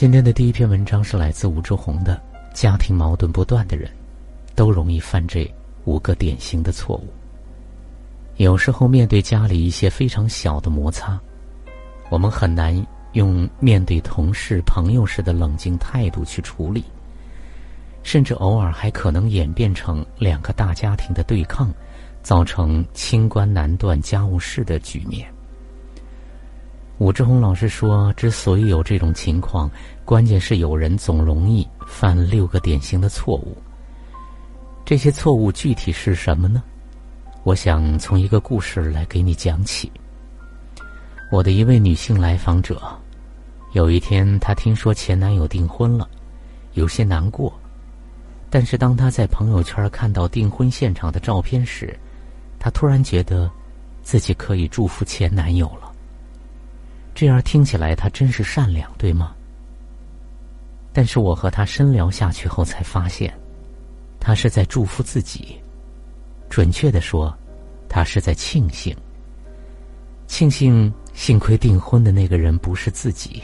今天的第一篇文章是来自吴志红的。家庭矛盾不断的人，都容易犯这五个典型的错误。有时候面对家里一些非常小的摩擦，我们很难用面对同事、朋友时的冷静态度去处理，甚至偶尔还可能演变成两个大家庭的对抗，造成清官难断家务事的局面。武志红老师说：“之所以有这种情况，关键是有人总容易犯六个典型的错误。这些错误具体是什么呢？我想从一个故事来给你讲起。我的一位女性来访者，有一天她听说前男友订婚了，有些难过。但是当她在朋友圈看到订婚现场的照片时，她突然觉得自己可以祝福前男友了。”这样听起来，他真是善良，对吗？但是我和他深聊下去后，才发现，他是在祝福自己。准确的说，他是在庆幸，庆幸幸亏订婚的那个人不是自己，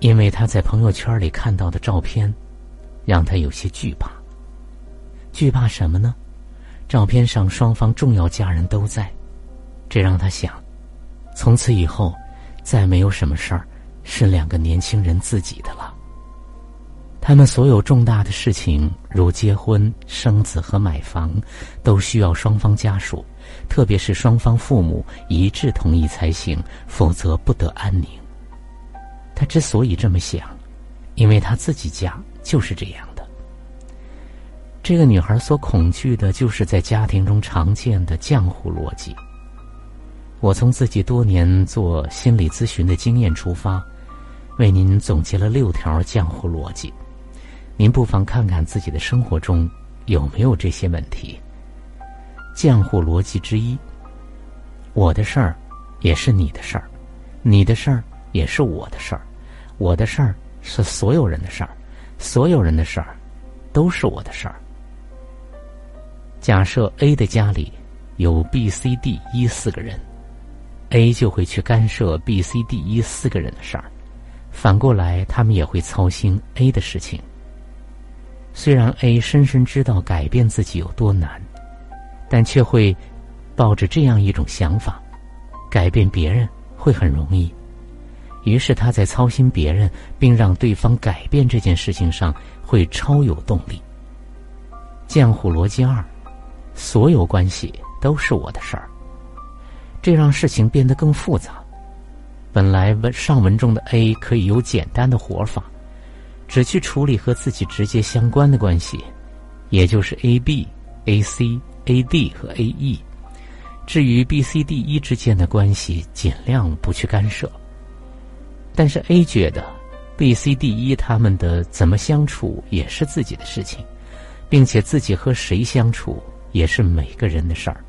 因为他在朋友圈里看到的照片，让他有些惧怕。惧怕什么呢？照片上双方重要家人都在，这让他想，从此以后。再没有什么事儿是两个年轻人自己的了。他们所有重大的事情，如结婚、生子和买房，都需要双方家属，特别是双方父母一致同意才行，否则不得安宁。他之所以这么想，因为他自己家就是这样的。这个女孩所恐惧的就是在家庭中常见的浆糊逻辑。我从自己多年做心理咨询的经验出发，为您总结了六条浆糊逻辑。您不妨看看自己的生活中有没有这些问题。浆糊逻辑之一：我的事儿也是你的事儿，你的事儿也是我的事儿，我的事儿是所有人的事儿，所有人的事儿都是我的事儿。假设 A 的家里有 B、C、D、E 四个人。A 就会去干涉 B、C、D、E 四个人的事儿，反过来，他们也会操心 A 的事情。虽然 A 深深知道改变自己有多难，但却会抱着这样一种想法：改变别人会很容易。于是他在操心别人并让对方改变这件事情上会超有动力。浆糊逻辑二：所有关系都是我的事儿。这让事情变得更复杂。本来文上文中的 A 可以有简单的活法，只去处理和自己直接相关的关系，也就是 A B、A C、A D 和 A E。至于 B C D E 之间的关系，尽量不去干涉。但是 A 觉得 B C D E 他们的怎么相处也是自己的事情，并且自己和谁相处也是每个人的事儿。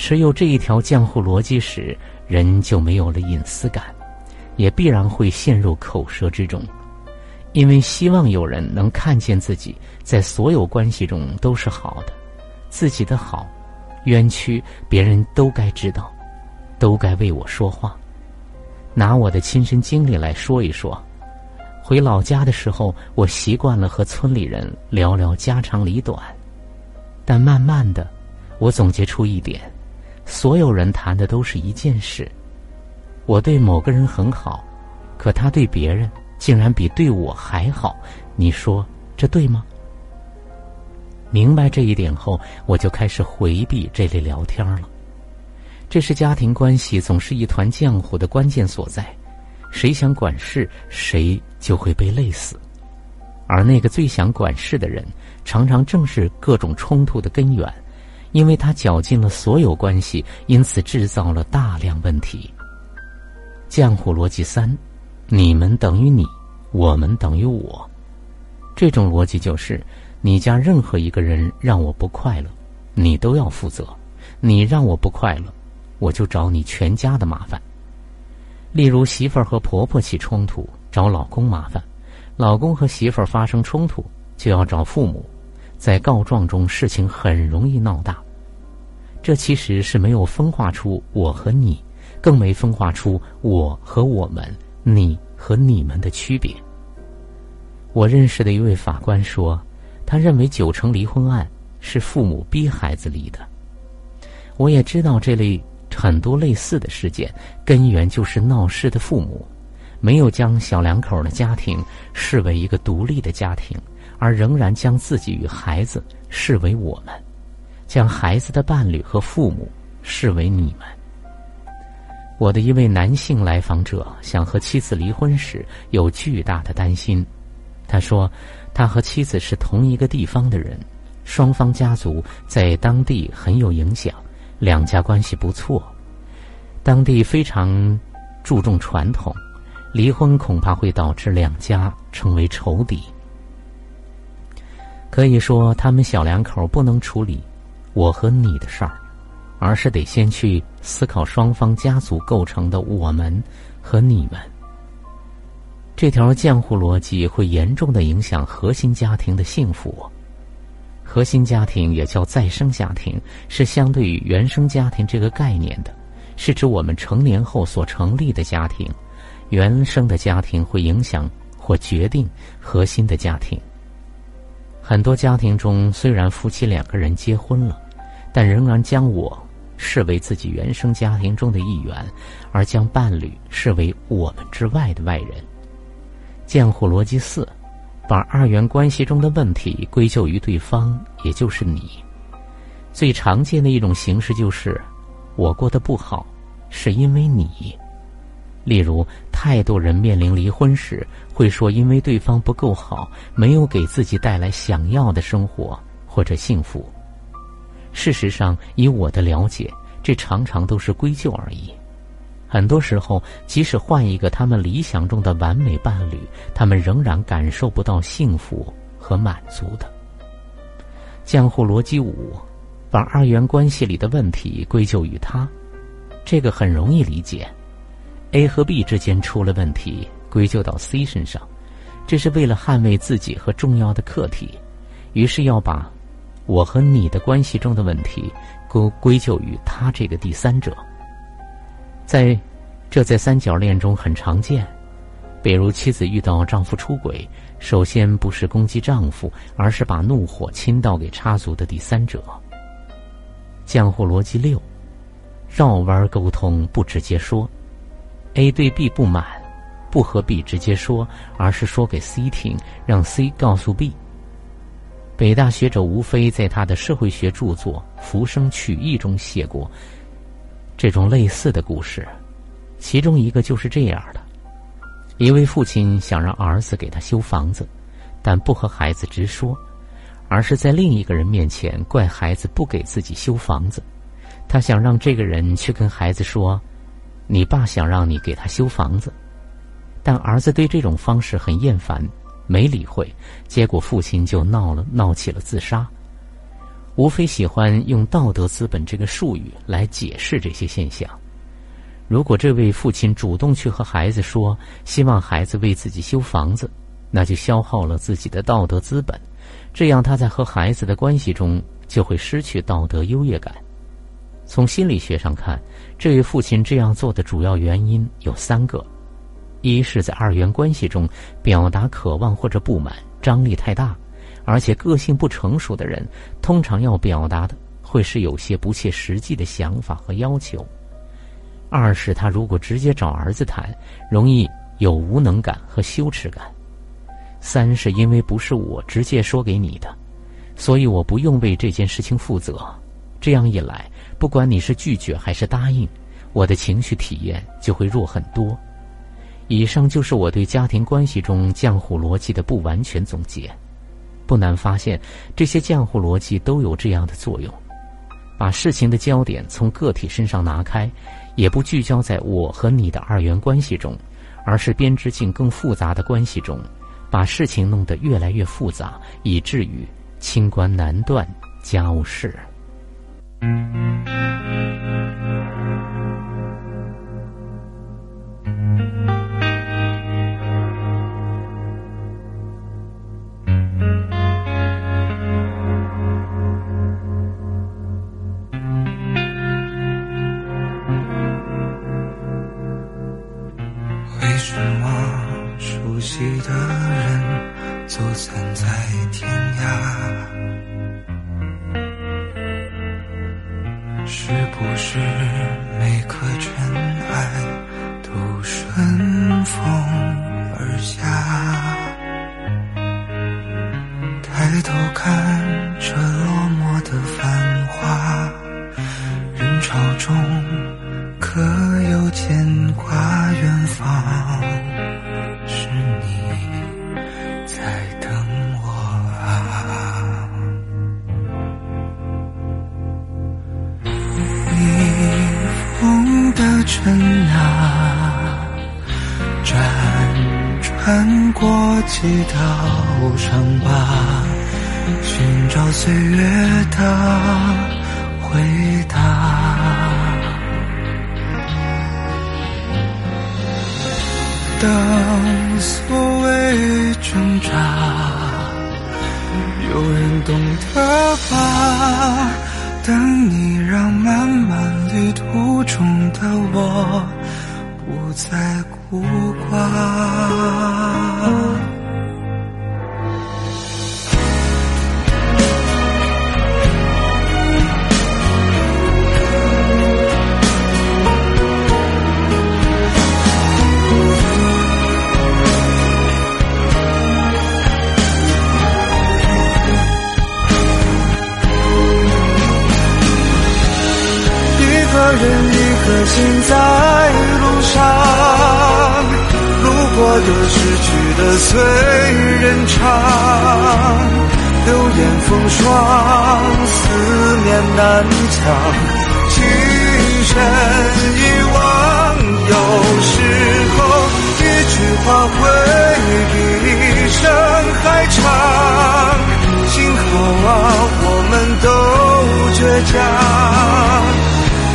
持有这一条浆糊逻辑时，人就没有了隐私感，也必然会陷入口舌之中，因为希望有人能看见自己在所有关系中都是好的，自己的好，冤屈别人都该知道，都该为我说话。拿我的亲身经历来说一说，回老家的时候，我习惯了和村里人聊聊家长里短，但慢慢的，我总结出一点。所有人谈的都是一件事，我对某个人很好，可他对别人竟然比对我还好，你说这对吗？明白这一点后，我就开始回避这类聊天了。这是家庭关系总是一团浆糊的关键所在，谁想管事，谁就会被累死，而那个最想管事的人，常常正是各种冲突的根源。因为他搅尽了所有关系，因此制造了大量问题。浆糊逻辑三：你们等于你，我们等于我。这种逻辑就是：你家任何一个人让我不快乐，你都要负责；你让我不快乐，我就找你全家的麻烦。例如，媳妇儿和婆婆起冲突，找老公麻烦；老公和媳妇儿发生冲突，就要找父母。在告状中，事情很容易闹大。这其实是没有分化出我和你，更没分化出我和我们、你和你们的区别。我认识的一位法官说，他认为九成离婚案是父母逼孩子离的。我也知道这类很多类似的事件，根源就是闹事的父母没有将小两口的家庭视为一个独立的家庭，而仍然将自己与孩子视为我们，将孩子的伴侣和父母视为你们。我的一位男性来访者想和妻子离婚时，有巨大的担心。他说，他和妻子是同一个地方的人，双方家族在当地很有影响，两家关系不错。当地非常注重传统，离婚恐怕会导致两家成为仇敌。可以说，他们小两口不能处理我和你的事儿，而是得先去思考双方家族构成的我们和你们。这条浆糊逻辑会严重的影响核心家庭的幸福。核心家庭也叫再生家庭，是相对于原生家庭这个概念的，是指我们成年后所成立的家庭。原生的家庭会影响或决定核心的家庭。很多家庭中，虽然夫妻两个人结婚了，但仍然将我视为自己原生家庭中的一员，而将伴侣视为我们之外的外人。浆糊逻辑四，把二元关系中的问题归咎于对方，也就是你。最常见的一种形式就是，我过得不好，是因为你。例如，太多人面临离婚时，会说因为对方不够好，没有给自己带来想要的生活或者幸福。事实上，以我的了解，这常常都是归咎而已。很多时候，即使换一个他们理想中的完美伴侣，他们仍然感受不到幸福和满足的。江湖逻辑五，把二元关系里的问题归咎于他，这个很容易理解。A 和 B 之间出了问题，归咎到 C 身上，这是为了捍卫自己和重要的客体，于是要把我和你的关系中的问题归归咎于他这个第三者。在，这在三角恋中很常见，比如妻子遇到丈夫出轨，首先不是攻击丈夫，而是把怒火倾倒给插足的第三者。江湖逻辑六，绕弯沟通不直接说，A 对 B 不满，不和 B 直接说，而是说给 C 听，让 C 告诉 B。北大学者吴飞在他的社会学著作《浮生取义》中写过。这种类似的故事，其中一个就是这样的：一位父亲想让儿子给他修房子，但不和孩子直说，而是在另一个人面前怪孩子不给自己修房子。他想让这个人去跟孩子说：“你爸想让你给他修房子。”但儿子对这种方式很厌烦，没理会。结果父亲就闹了，闹起了自杀。无非喜欢用道德资本这个术语来解释这些现象。如果这位父亲主动去和孩子说，希望孩子为自己修房子，那就消耗了自己的道德资本，这样他在和孩子的关系中就会失去道德优越感。从心理学上看，这位父亲这样做的主要原因有三个：一是，在二元关系中表达渴望或者不满，张力太大。而且个性不成熟的人，通常要表达的会是有些不切实际的想法和要求。二是他如果直接找儿子谈，容易有无能感和羞耻感。三是因为不是我直接说给你的，所以我不用为这件事情负责。这样一来，不管你是拒绝还是答应，我的情绪体验就会弱很多。以上就是我对家庭关系中浆糊逻辑的不完全总结。不难发现，这些浆糊逻辑都有这样的作用：把事情的焦点从个体身上拿开，也不聚焦在我和你的二元关系中，而是编织进更复杂的关系中，把事情弄得越来越复杂，以至于清官难断家务事。うん看着落寞的繁华，人潮中可有牵挂远方？是你在等我啊！逆风的尘埃，辗转过几道伤疤，寻找岁月的回答。当所谓挣扎，有人懂得吧？等你让漫漫旅途中的我不再孤寡。人，一颗心在路上，路过的、失去的随人尝。流言风霜，思念难强，情深一往，有时候一句话会比一生还长。幸好啊，我们都倔强。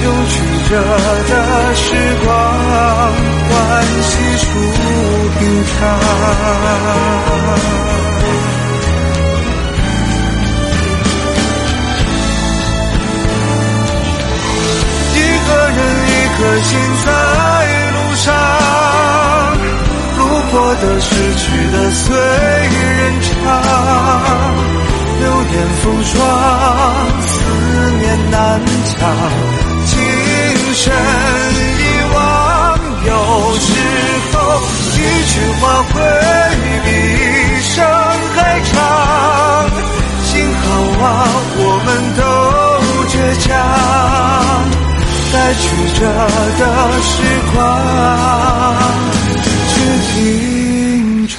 用曲折的时光换细数平常。一个人，一颗心在路上，路过的、失去的随人唱。流年风霜，思念难强。会比一生还长。幸好啊，我们都倔强，在曲折的时光去品尝。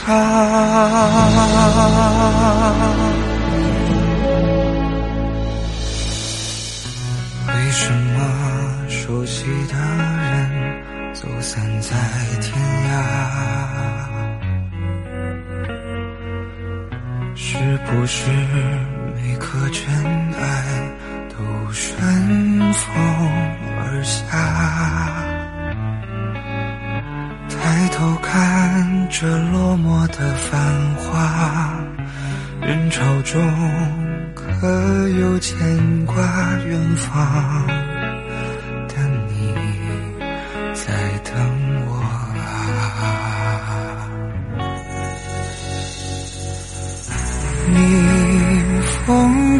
为什么？熟悉的走散在天涯，是不是每颗尘埃都顺风而下？抬头看着落寞的繁华，人潮中可有牵挂远方？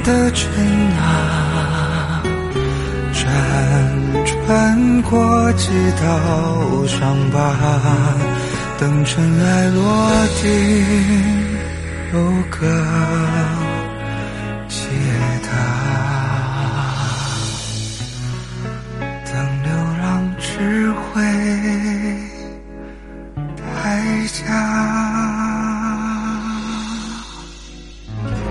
的尘啊，辗转过几道伤疤，等尘埃落定，有个